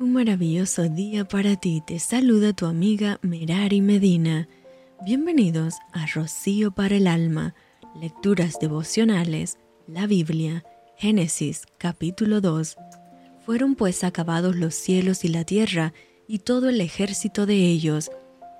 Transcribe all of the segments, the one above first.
Un maravilloso día para ti. Te saluda tu amiga Merari Medina. Bienvenidos a Rocío para el Alma, Lecturas Devocionales, la Biblia, Génesis capítulo 2. Fueron pues acabados los cielos y la tierra y todo el ejército de ellos,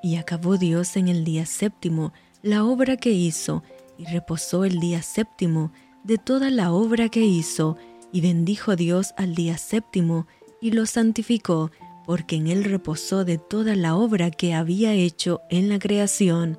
y acabó Dios en el día séptimo la obra que hizo, y reposó el día séptimo de toda la obra que hizo, y bendijo Dios al día séptimo, y lo santificó, porque en él reposó de toda la obra que había hecho en la creación.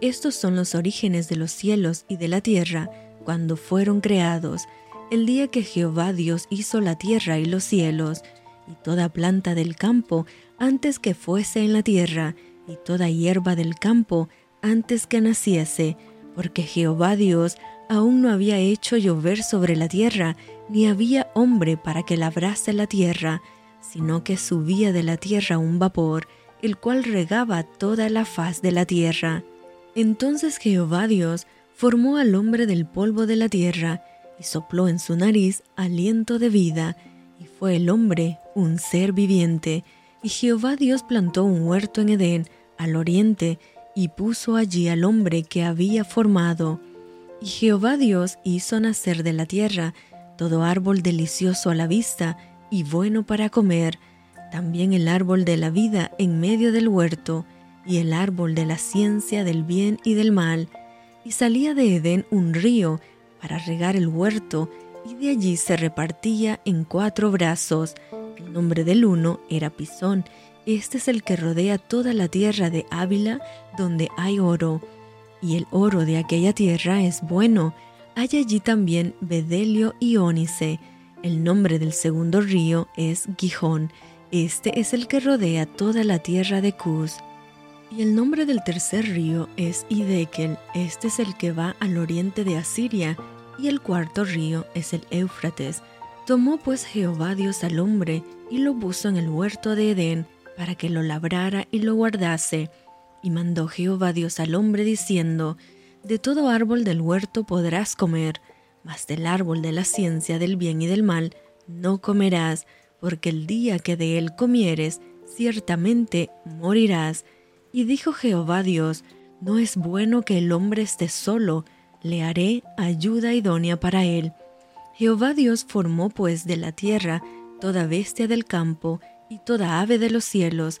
Estos son los orígenes de los cielos y de la tierra cuando fueron creados, el día que Jehová Dios hizo la tierra y los cielos, y toda planta del campo antes que fuese en la tierra, y toda hierba del campo antes que naciese, porque Jehová Dios aún no había hecho llover sobre la tierra, ni había hombre para que labrase la tierra, sino que subía de la tierra un vapor, el cual regaba toda la faz de la tierra. Entonces Jehová Dios formó al hombre del polvo de la tierra, y sopló en su nariz aliento de vida, y fue el hombre un ser viviente. Y Jehová Dios plantó un huerto en Edén, al oriente, y puso allí al hombre que había formado. Y Jehová Dios hizo nacer de la tierra todo árbol delicioso a la vista y bueno para comer, también el árbol de la vida en medio del huerto, y el árbol de la ciencia del bien y del mal. Y salía de Edén un río para regar el huerto, y de allí se repartía en cuatro brazos. El nombre del uno era Pisón. Este es el que rodea toda la tierra de Ávila, donde hay oro y el oro de aquella tierra es bueno. Hay allí también bedelio y ónice. El nombre del segundo río es Gijón. Este es el que rodea toda la tierra de Cus. Y el nombre del tercer río es Idekel. Este es el que va al oriente de Asiria. Y el cuarto río es el Éufrates. Tomó pues Jehová Dios al hombre y lo puso en el huerto de Edén para que lo labrara y lo guardase. Y mandó Jehová Dios al hombre diciendo, De todo árbol del huerto podrás comer, mas del árbol de la ciencia del bien y del mal no comerás, porque el día que de él comieres, ciertamente morirás. Y dijo Jehová Dios, No es bueno que el hombre esté solo, le haré ayuda idónea para él. Jehová Dios formó pues de la tierra toda bestia del campo y toda ave de los cielos,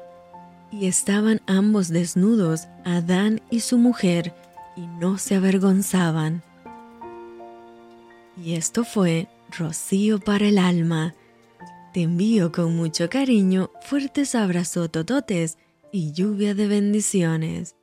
Y estaban ambos desnudos, Adán y su mujer, y no se avergonzaban. Y esto fue Rocío para el alma. Te envío con mucho cariño fuertes abrazos tototes y lluvia de bendiciones.